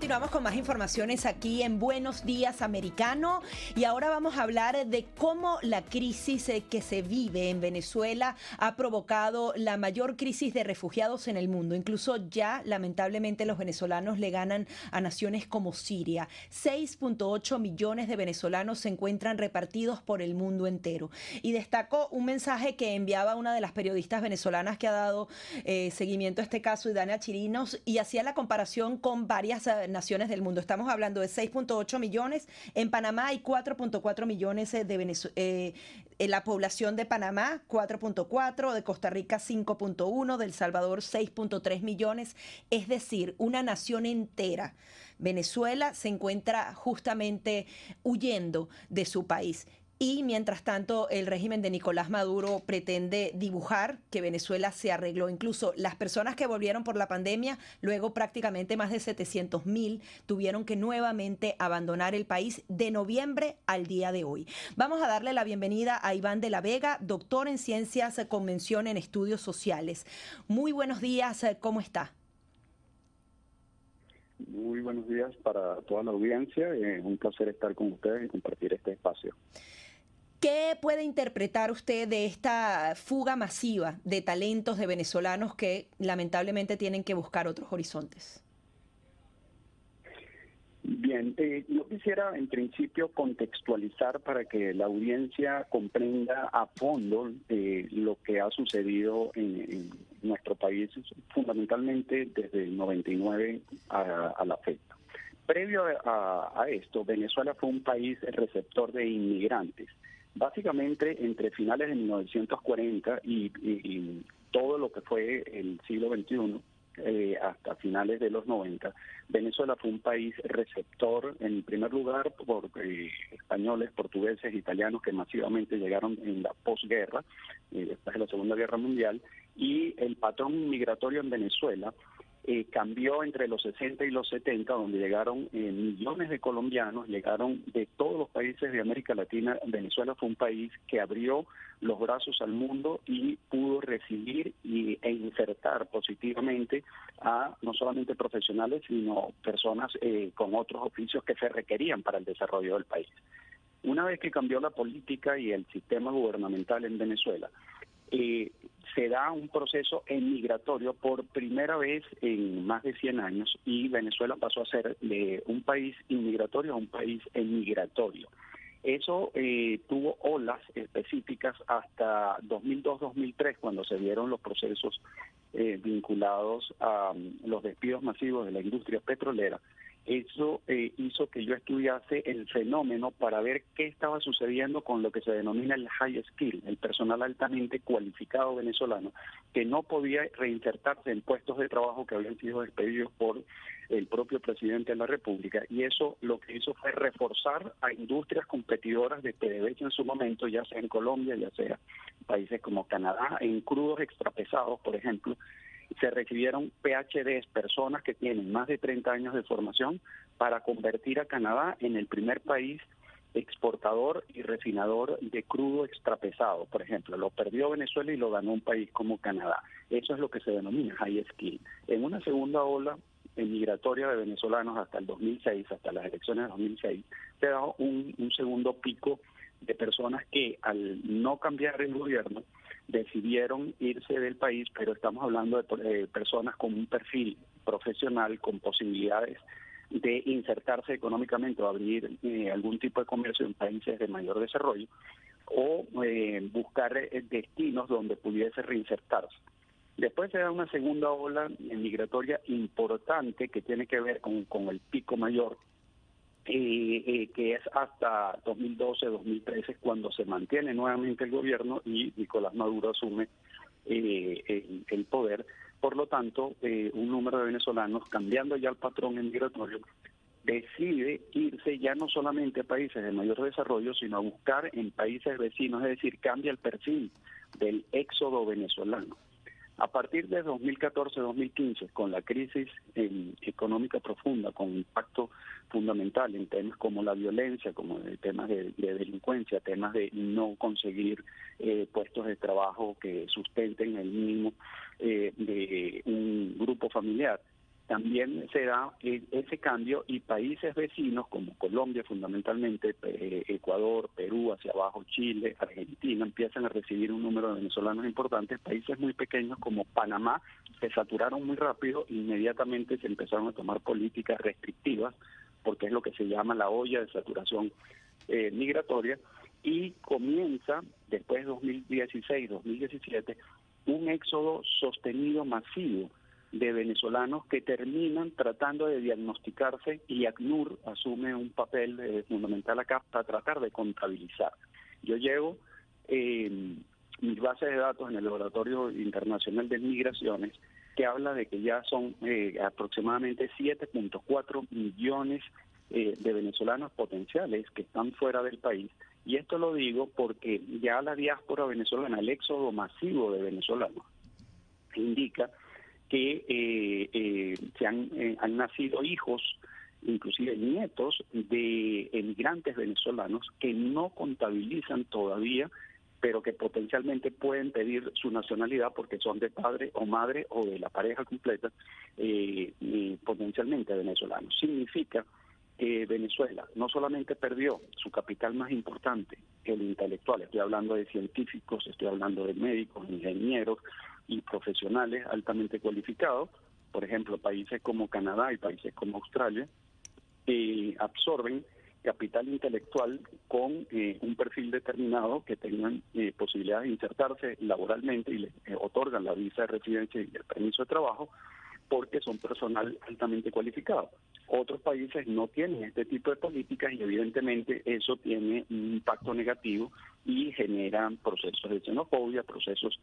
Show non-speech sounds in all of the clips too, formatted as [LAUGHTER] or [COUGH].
Continuamos con más informaciones aquí en Buenos Días Americano y ahora vamos a hablar de cómo la crisis eh, que se vive en Venezuela ha provocado la mayor crisis de refugiados en el mundo. Incluso ya lamentablemente los venezolanos le ganan a naciones como Siria. 6.8 millones de venezolanos se encuentran repartidos por el mundo entero. Y destaco un mensaje que enviaba una de las periodistas venezolanas que ha dado eh, seguimiento a este caso, Idania Chirinos, y hacía la comparación con varias eh, naciones del mundo. Estamos hablando de 6.8 millones. En Panamá hay 4.4 millones de Venezuela. Eh, en la población de Panamá, 4.4, de Costa Rica, 5.1, del Salvador, 6.3 millones. Es decir, una nación entera. Venezuela se encuentra justamente huyendo de su país. Y mientras tanto, el régimen de Nicolás Maduro pretende dibujar que Venezuela se arregló. Incluso las personas que volvieron por la pandemia, luego prácticamente más de 700 mil tuvieron que nuevamente abandonar el país de noviembre al día de hoy. Vamos a darle la bienvenida a Iván de la Vega, doctor en ciencias con mención en estudios sociales. Muy buenos días, ¿cómo está? Muy buenos días para toda la audiencia. Es un placer estar con ustedes y compartir este espacio. ¿Qué puede interpretar usted de esta fuga masiva de talentos de venezolanos que lamentablemente tienen que buscar otros horizontes? Bien, eh, yo quisiera en principio contextualizar para que la audiencia comprenda a fondo eh, lo que ha sucedido en, nuestro país, fundamentalmente desde el 99 a, la fecha. Previo a, esto, Venezuela fue un país receptor de inmigrantes básicamente entre finales de 1940 y, todo lo que fue el siglo XXI, eh, hasta finales de los 90, Venezuela fue un país receptor, en primer lugar, por eh, españoles, portugueses, italianos que masivamente llegaron en la posguerra, eh, después de la Segunda Guerra Mundial, y el patrón migratorio en Venezuela eh, cambió entre los 60 y los 70, donde llegaron eh, millones de colombianos, llegaron de todos los países de América Latina. Venezuela fue un país que abrió los brazos al mundo y pudo recibir y, e insertar positivamente a no solamente profesionales, sino personas eh, con otros oficios que se requerían para el desarrollo del país. Una vez que cambió la política y el sistema gubernamental en Venezuela, eh, se da un proceso emigratorio por primera vez en más de 100 años y Venezuela pasó a ser de un país inmigratorio a un país emigratorio. Eso eh, tuvo olas específicas hasta 2002-2003, cuando se dieron los procesos eh, vinculados a um, los despidos masivos de la industria petrolera eso eh, hizo que yo estudiase el fenómeno para ver qué estaba sucediendo con lo que se denomina el high skill, el personal altamente cualificado venezolano, que no podía reinsertarse en puestos de trabajo que habían sido despedidos por el propio presidente de la República. Y eso lo que hizo fue reforzar a industrias competidoras de PDVSA en su momento, ya sea en Colombia, ya sea países como Canadá, en crudos extrapesados, por ejemplo, se recibieron PhDs, personas que tienen más de 30 años de formación, para convertir a Canadá en el primer país exportador y refinador de crudo extrapesado, por ejemplo. Lo perdió Venezuela y lo ganó un país como Canadá. Eso es lo que se denomina high skill. En una segunda ola migratoria de venezolanos hasta el 2006, hasta las elecciones de 2006, se da un, un segundo pico de personas que al no cambiar el gobierno decidieron irse del país, pero estamos hablando de personas con un perfil profesional, con posibilidades de insertarse económicamente o abrir eh, algún tipo de comercio en países de mayor desarrollo o eh, buscar eh, destinos donde pudiese reinsertarse. Después se da una segunda ola migratoria importante que tiene que ver con el pico mayor, eh, eh, que es hasta 2012-2013 cuando se mantiene nuevamente el gobierno y Nicolás Maduro asume eh, el, poder. Por lo tanto, un número de venezolanos, cambiando ya el patrón migratorio, decide irse ya no solamente a países de mayor desarrollo, sino a buscar en países vecinos, es decir, cambia el perfil del éxodo venezolano. A partir de 2014-2015, con la crisis económica profunda, con impacto fundamental en temas como la violencia, como temas de, delincuencia, temas de no conseguir eh, puestos de trabajo que sustenten el mínimo eh, de un grupo familiar, también se da ese cambio y países vecinos como Colombia fundamentalmente, Ecuador, Perú, hacia abajo Chile, Argentina, empiezan a recibir un número de venezolanos importantes, países muy pequeños como Panamá se saturaron muy rápido, inmediatamente se empezaron a tomar políticas restrictivas, porque es lo que se llama la olla de saturación eh, migratoria, y comienza después de 2016-2017 un éxodo sostenido masivo de venezolanos que terminan tratando de diagnosticarse y ACNUR asume un papel eh, fundamental acá para tratar de contabilizar. Yo llevo eh, mis bases de datos en el Laboratorio Internacional de Migraciones que habla de que ya son eh, aproximadamente 7.4 millones eh, de venezolanos potenciales que están fuera del país. Y esto lo digo porque ya la diáspora venezolana, el éxodo masivo de venezolanos, indica que eh, eh, se han, eh, han nacido hijos, inclusive nietos de emigrantes venezolanos que no contabilizan todavía pero que potencialmente pueden pedir su nacionalidad porque son de padre o madre o de la pareja completa, eh, potencialmente venezolanos. Significa que Venezuela no solamente perdió su capital más importante, el intelectual, estoy hablando de científicos, estoy hablando de médicos, ingenieros, y profesionales altamente cualificados, por ejemplo, países como Canadá y países como Australia, eh, absorben capital intelectual con eh, un perfil determinado que tengan eh, posibilidad de insertarse laboralmente y le eh, otorgan la visa de residencia y el permiso de trabajo porque son personal altamente cualificado. Otros países no tienen este tipo de políticas y evidentemente eso tiene un impacto negativo y generan procesos de xenofobia, procesos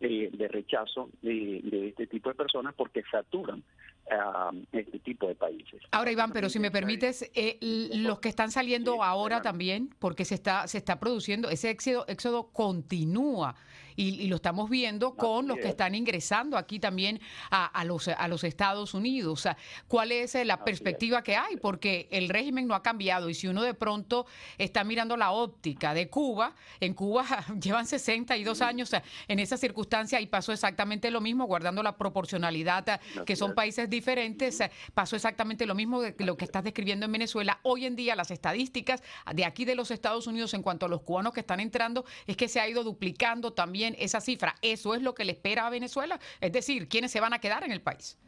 eh, de rechazo de, este tipo de personas porque saturan a este tipo de países. Ahora Iván, pero si me permites, eh, los que están saliendo ahora también, porque se está se está produciendo ese éxodo, éxodo continúa y, lo estamos viendo con los que están ingresando aquí también a, los a los Estados Unidos. ¿Cuál es eh, la perspectiva que hay? Porque el régimen no ha cambiado y si uno de pronto está mirando la óptica de Cuba, en Cuba [LAUGHS] llevan 62 años en esa circunstancia y pasó exactamente lo mismo, guardando la proporcionalidad, eh, que son países diferentes, eh, pasó exactamente lo mismo de lo que estás describiendo en Venezuela. Hoy en día las estadísticas de aquí de los Estados Unidos en cuanto a los cubanos que están entrando es que se ha ido duplicando también esa cifra. ¿Eso es lo que le espera a Venezuela? Es decir, ¿quiénes se van a quedar en el país?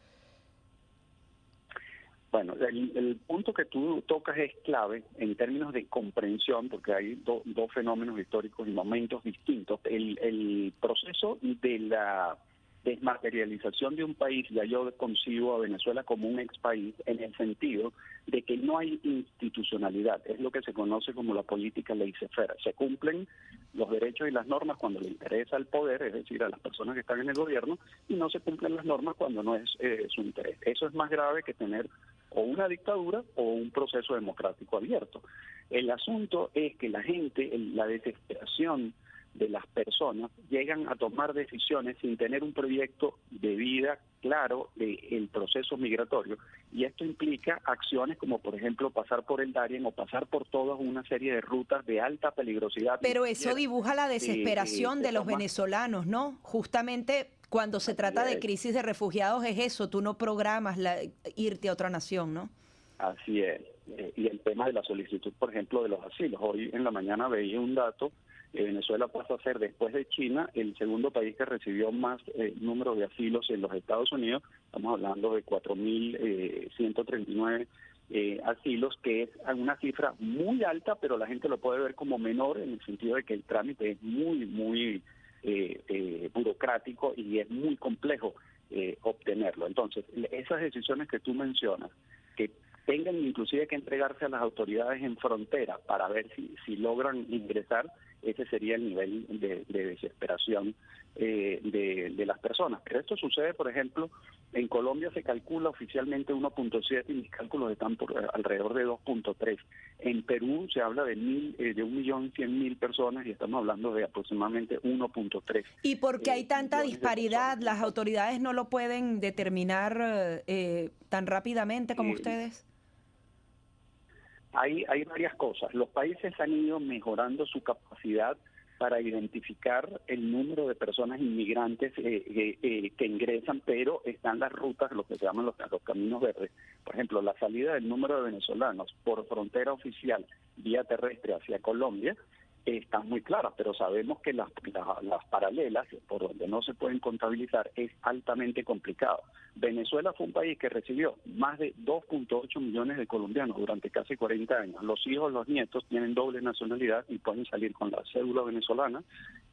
Bueno, el, punto que tú tocas es clave en términos de comprensión, porque hay dos fenómenos históricos y momentos distintos. El, el proceso de la desmaterialización de un país, ya yo concibo a Venezuela como un ex país en el sentido de que no hay institucionalidad, es lo que se conoce como la política cefera. Se cumplen los derechos y las normas cuando le interesa al poder, es decir, a las personas que están en el gobierno, y no se cumplen las normas cuando no es eh, su interés. Eso es más grave que tener o una dictadura o un proceso democrático abierto. El asunto es que la gente, la desesperación, de las personas llegan a tomar decisiones sin tener un proyecto de vida claro del proceso migratorio y esto implica acciones como por ejemplo pasar por el Darien o pasar por toda una serie de rutas de alta peligrosidad. Pero eso dibuja la desesperación de los venezolanos, ¿no? Justamente cuando se trata de crisis de refugiados es eso, tú no programas la, irte a otra nación, ¿no? Así es. Eh, y el tema de la solicitud, por ejemplo, de los asilos. Hoy en la mañana veía un dato Venezuela pasa a ser, después de China, el segundo país que recibió más eh, número de asilos en los Estados Unidos. Estamos hablando de 4.139 eh, eh, asilos, que es una cifra muy alta, pero la gente lo puede ver como menor en el sentido de que el trámite es muy, muy burocrático y es muy complejo obtenerlo. Entonces, esas decisiones que tú mencionas, que tengan inclusive que entregarse a las autoridades en frontera para ver si, si logran ingresar, ese sería el nivel de, desesperación eh, de, las personas. Pero esto sucede, por ejemplo, en Colombia se calcula oficialmente 1.7 y mis cálculos están por alrededor de 2.3. En Perú se habla de mil, eh, de un millón cien mil personas y estamos hablando de aproximadamente 1.3. ¿Y por qué hay eh, tanta disparidad? ¿Las autoridades no lo pueden determinar tan rápidamente como ustedes? Hay, hay varias cosas. Los países han ido mejorando su capacidad para identificar el número de personas inmigrantes eh, eh, eh, que ingresan, pero están las rutas, lo que se llaman los, los, caminos verdes. Por ejemplo, la salida del número de venezolanos por frontera oficial vía terrestre hacia Colombia están muy claras, pero sabemos que las, las, paralelas, por donde no se pueden contabilizar, es altamente complicado. Venezuela fue un país que recibió más de 2.8 millones de colombianos durante casi 40 años. Los hijos, los nietos tienen doble nacionalidad y pueden salir con la cédula venezolana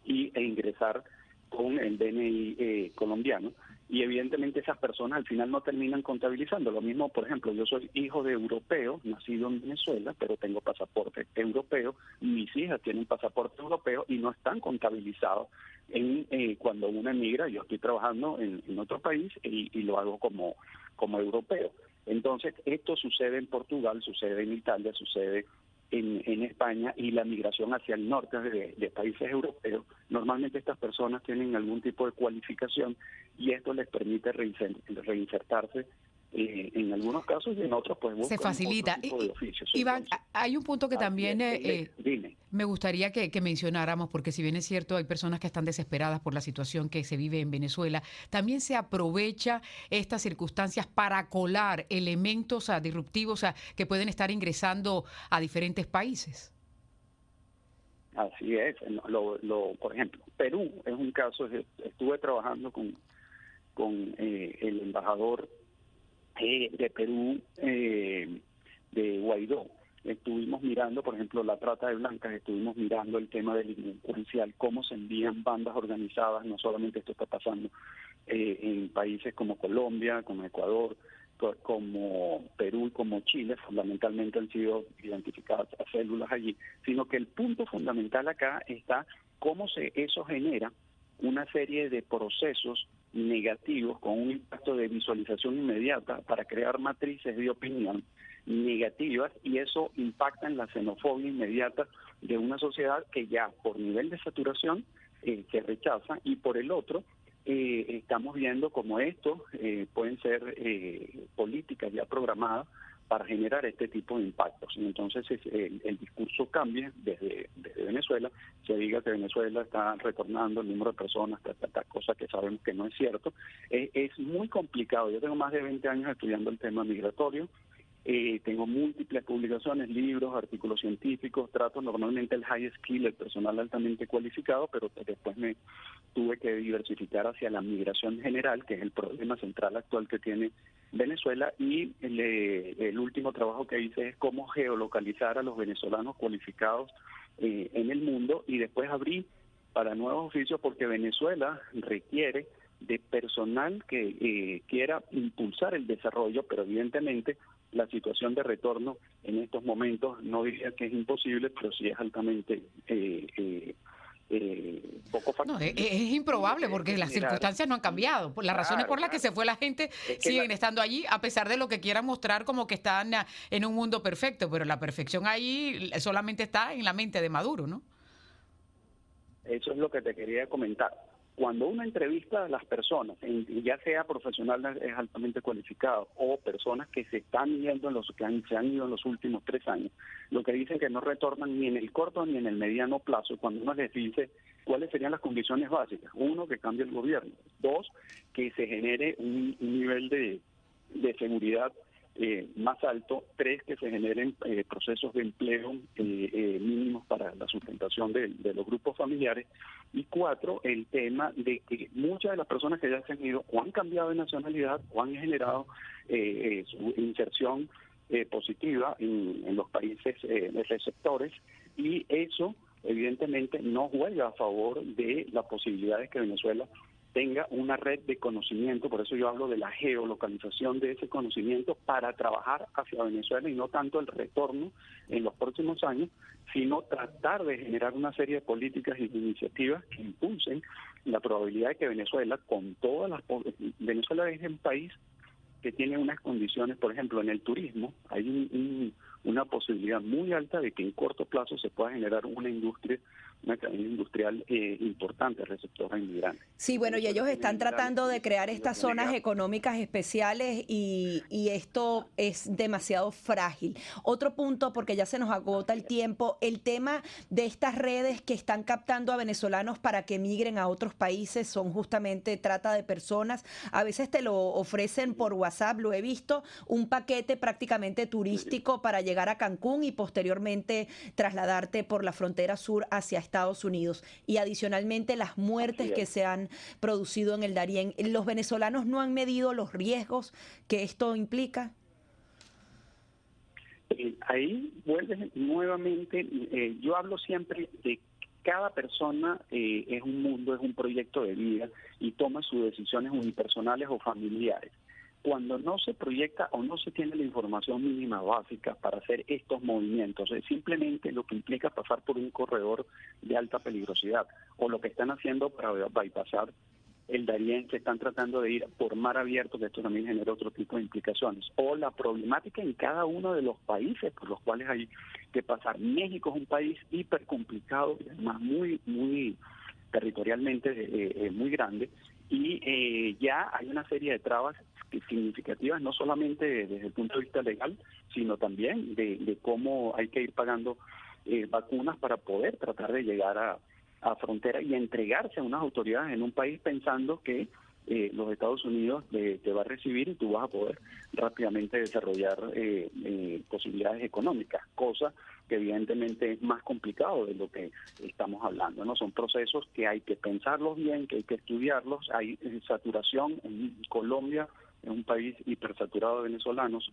y, e ingresar con el DNI eh, colombiano y evidentemente esas personas al final no terminan contabilizando. Lo mismo, por ejemplo, yo soy hijo de europeo, nacido en Venezuela, pero tengo pasaporte europeo, mis hijas tienen pasaporte europeo y no están contabilizados en eh, cuando uno emigra, yo estoy trabajando en, otro país y, y, lo hago como, como europeo. Entonces, esto sucede en Portugal, sucede en Italia, sucede en, España y la migración hacia el norte de, países europeos, normalmente estas personas tienen algún tipo de cualificación y esto les permite reinsertarse eh, en algunos casos y en otros pues se facilita. Iván hay un punto que también eh, eh, me gustaría que, mencionáramos porque si bien es cierto hay personas que están desesperadas por la situación que se vive en Venezuela también se aprovecha estas circunstancias para colar elementos disruptivos que pueden estar ingresando a diferentes países. Así es lo, por ejemplo Perú es un caso estuve trabajando con con el embajador eh, de Perú, eh, de Guaidó. Estuvimos mirando, por ejemplo, la trata de blancas, estuvimos mirando el tema delincuencial, cómo se envían bandas organizadas, no solamente esto está pasando eh, en países como Colombia, como Ecuador, como Perú y como Chile, fundamentalmente han sido identificadas células allí, sino que el punto fundamental acá está cómo se eso genera una serie de procesos negativos con un impacto de visualización inmediata para crear matrices de opinión negativas y eso impacta en la xenofobia inmediata de una sociedad que ya por nivel de saturación eh, se rechaza y por el otro eh, estamos viendo como esto eh, pueden ser eh, políticas ya programadas para generar este tipo de impactos. Y entonces el, discurso cambia desde, Venezuela, se diga que Venezuela está retornando el número de personas, esta, cosa que sabemos que no es cierto. es muy complicado. Yo tengo más de 20 años estudiando el tema migratorio, eh, tengo múltiples publicaciones, libros, artículos científicos, trato normalmente el high skill, el personal altamente cualificado, pero después me tuve que diversificar hacia la migración general, que es el problema central actual que tiene Venezuela, y el, el último trabajo que hice es cómo geolocalizar a los venezolanos cualificados eh, en el mundo, y después abrí para nuevos oficios porque Venezuela requiere de personal que eh, quiera impulsar el desarrollo, pero evidentemente la situación de retorno en estos momentos no diría que es imposible, pero sí es altamente eh, eh, eh poco factible. es, improbable porque las circunstancias no han cambiado. Las razones por las que se fue la gente siguen estando allí, a pesar de lo que quieran mostrar como que están en un mundo perfecto, pero la perfección ahí solamente está en la mente de Maduro, ¿no? Eso es lo que te quería comentar cuando uno entrevista a las personas, ya sea profesionales altamente cualificados o personas que se están yendo en los que se han ido en los últimos tres años, lo que dicen que no retornan ni en el corto ni en el mediano plazo, cuando uno les dice cuáles serían las condiciones básicas. Uno, que cambie el gobierno. Dos, que se genere un, nivel de, de seguridad eh, más alto, tres, que se generen eh, procesos de empleo eh, mínimos para la sustentación de, los grupos familiares, y cuatro, el tema de que muchas de las personas que ya se han ido o han cambiado de nacionalidad o han generado su inserción positiva en, los países receptores, y eso evidentemente no juega a favor de la posibilidad de que Venezuela tenga una red de conocimiento, por eso yo hablo de la geolocalización de ese conocimiento para trabajar hacia Venezuela y no tanto el retorno en los próximos años, sino tratar de generar una serie de políticas y iniciativas que impulsen la probabilidad de que Venezuela, con todas las... Venezuela es el país que tiene unas condiciones, por ejemplo, en el turismo, hay una posibilidad muy alta de que en corto plazo se pueda generar una industria una cadena industrial eh, importante receptora inmigrantes. Sí, bueno, y ellos están tratando de crear estas zonas económicas especiales y, y, esto es demasiado frágil. Otro punto, porque ya se nos agota el tiempo, el tema de estas redes que están captando a venezolanos para que migren a otros países son justamente trata de personas. A veces te lo ofrecen por WhatsApp, lo he visto, un paquete prácticamente turístico para llegar a Cancún y posteriormente trasladarte por la frontera sur hacia Estados Unidos y adicionalmente las muertes que se han producido en el Darién. ¿Los venezolanos no han medido los riesgos que esto implica? Eh, ahí vuelve nuevamente, eh, yo hablo siempre de cada persona eh, es un mundo, es un proyecto de vida y toma sus decisiones unipersonales o familiares cuando no se proyecta o no se tiene la información mínima básica para hacer estos movimientos, es simplemente lo que implica pasar por un corredor de alta peligrosidad o lo que están haciendo para bypassar el Darién, que están tratando de ir por mar abierto, que esto también genera otro tipo de implicaciones, o la problemática en cada uno de los países por los cuales hay que pasar. México es un país hiper complicado, además muy, muy territorialmente eh, eh, muy grande, y eh, ya hay una serie de trabas significativas, no solamente desde el punto de vista legal, sino también de, cómo hay que ir pagando eh, vacunas para poder tratar de llegar a, a frontera y entregarse a unas autoridades en un país pensando que eh, los Estados Unidos te, va a recibir y tú vas a poder rápidamente desarrollar eh, eh, posibilidades económicas, cosa que evidentemente es más complicado de lo que estamos hablando. no Son procesos que hay que pensarlos bien, que hay que estudiarlos. Hay saturación en Colombia, es un país hipersaturado de venezolanos,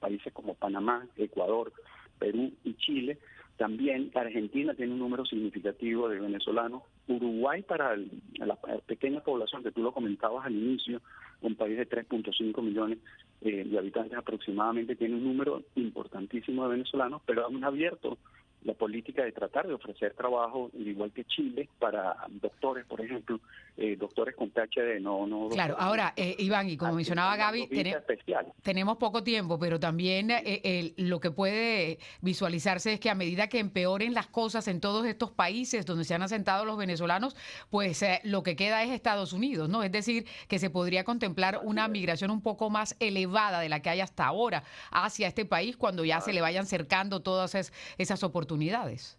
países como Panamá, Ecuador, Perú y Chile también Argentina tiene un número significativo de venezolanos. Uruguay, para la pequeña población que tú lo comentabas al inicio, un país de 3.5 millones eh, de habitantes aproximadamente, tiene un número importantísimo de venezolanos, pero han abierto la política de tratar de ofrecer trabajo, igual que Chile, para doctores, por ejemplo, eh, doctores con PhD, no... no claro, ahora, eh, Iván, y como mencionaba Gaby, tenemos poco tiempo, pero también eh, lo que puede visualizarse es que a medida que empeoren las cosas en todos estos países donde se han asentado los venezolanos, pues lo que queda es Estados Unidos, ¿no? Es decir, que se podría contemplar una migración un poco más elevada de la que hay hasta ahora hacia este país cuando ya se le vayan cercando todas esas oportunidades oportunidades.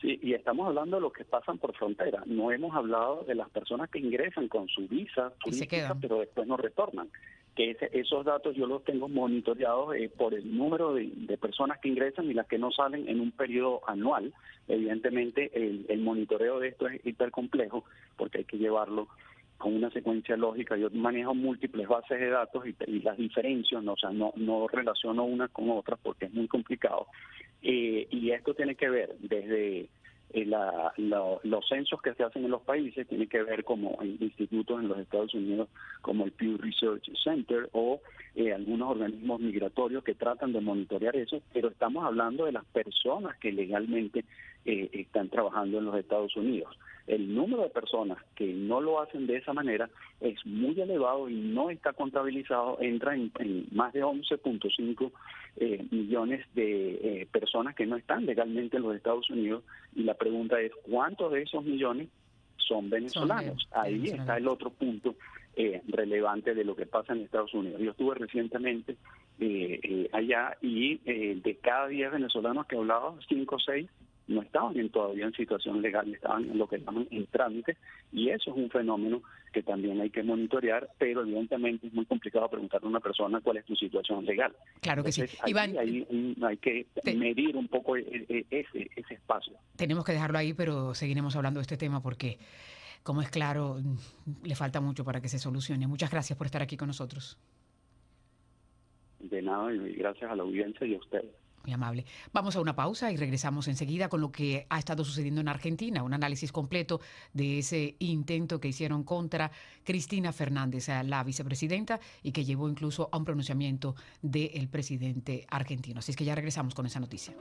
Sí, y estamos hablando de los que pasan por frontera. No hemos hablado de las personas que ingresan con su visa turística, pero después no retornan. Que esos datos yo los tengo monitoreados eh, por el número de, personas que ingresan y las que no salen en un periodo anual. Evidentemente, el, el monitoreo de esto es hiper complejo porque hay que llevarlo con una secuencia lógica. Yo manejo múltiples bases de datos y, las diferencio, ¿no? o sea, no, no relaciono una con otra porque es muy complicado. Eh, y esto tiene que ver desde eh, los censos que se hacen en los países, tiene que ver como institutos en los Estados Unidos como el Pew Research Center o eh, algunos organismos migratorios que tratan de monitorear eso, pero estamos hablando de las personas que legalmente están trabajando en los Estados Unidos el número de personas que no lo hacen de esa manera es muy elevado y no está contabilizado, entra en, más de 11.5 eh, millones de eh, personas que no están legalmente en los Estados Unidos y la pregunta es cuántos de esos millones son venezolanos. Ahí está el otro punto eh, relevante de lo que pasa en Estados Unidos. Yo estuve recientemente allá y de cada 10 venezolanos que hablaba, 5 o 6 no estaban en, todavía en situación legal, estaban en lo que llaman en trámite, y eso es un fenómeno que también hay que monitorear, pero evidentemente es muy complicado preguntarle a una persona cuál es tu situación legal. Claro que sí. Iván, hay que medir un poco e, e, ese, ese espacio. Tenemos que dejarlo ahí, pero seguiremos hablando de este tema porque, como es claro, le falta mucho para que se solucione. Muchas gracias por estar aquí con nosotros. De nada, y gracias a la audiencia y a ustedes. Muy amable. Vamos a una pausa y regresamos enseguida con lo que ha estado sucediendo en Argentina, un análisis completo de ese intento que hicieron contra Cristina Fernández, la vicepresidenta, y que llevó incluso a un pronunciamiento del presidente argentino. Así es que ya regresamos con esa noticia.